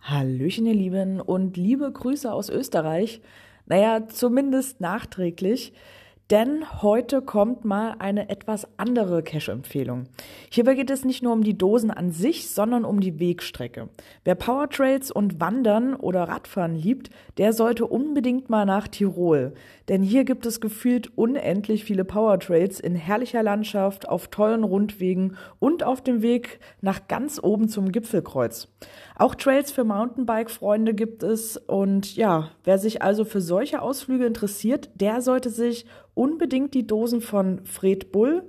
Hallöchen, ihr Lieben, und liebe Grüße aus Österreich. Naja, zumindest nachträglich denn heute kommt mal eine etwas andere Cache-Empfehlung. Hierbei geht es nicht nur um die Dosen an sich, sondern um die Wegstrecke. Wer Powertrails und Wandern oder Radfahren liebt, der sollte unbedingt mal nach Tirol. Denn hier gibt es gefühlt unendlich viele Powertrails in herrlicher Landschaft, auf tollen Rundwegen und auf dem Weg nach ganz oben zum Gipfelkreuz. Auch Trails für Mountainbike-Freunde gibt es und ja, wer sich also für solche Ausflüge interessiert, der sollte sich unbedingt die Dosen von Fred Bull,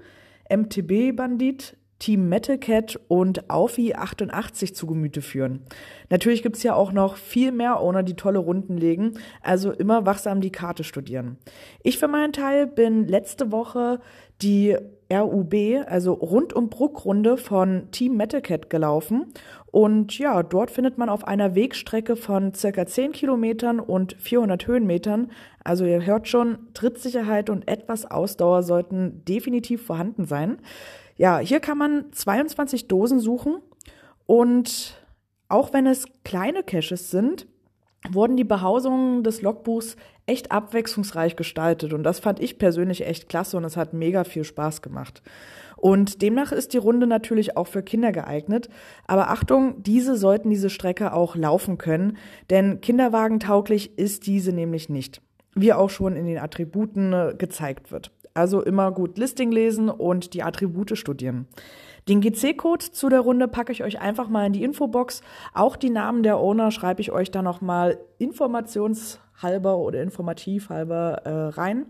MTB Bandit, Team Metal Cat und Aufi 88 zu Gemüte führen. Natürlich gibt's ja auch noch viel mehr Owner, die tolle Runden legen, also immer wachsam die Karte studieren. Ich für meinen Teil bin letzte Woche die RUB, also Rund um Bruck-Runde von Team Metal Cat gelaufen. Und ja, dort findet man auf einer Wegstrecke von circa 10 Kilometern und 400 Höhenmetern, also ihr hört schon, Trittsicherheit und etwas Ausdauer sollten definitiv vorhanden sein. Ja, hier kann man 22 Dosen suchen und auch wenn es kleine Caches sind, wurden die Behausungen des Logbuchs echt abwechslungsreich gestaltet und das fand ich persönlich echt klasse und es hat mega viel Spaß gemacht. Und demnach ist die Runde natürlich auch für Kinder geeignet. Aber Achtung, diese sollten diese Strecke auch laufen können, denn kinderwagentauglich ist diese nämlich nicht. Wie auch schon in den Attributen äh, gezeigt wird. Also immer gut Listing lesen und die Attribute studieren. Den GC-Code zu der Runde packe ich euch einfach mal in die Infobox. Auch die Namen der Owner schreibe ich euch da nochmal informationshalber oder informativhalber äh, rein.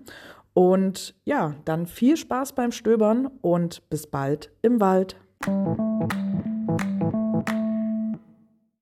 Und ja, dann viel Spaß beim Stöbern und bis bald im Wald.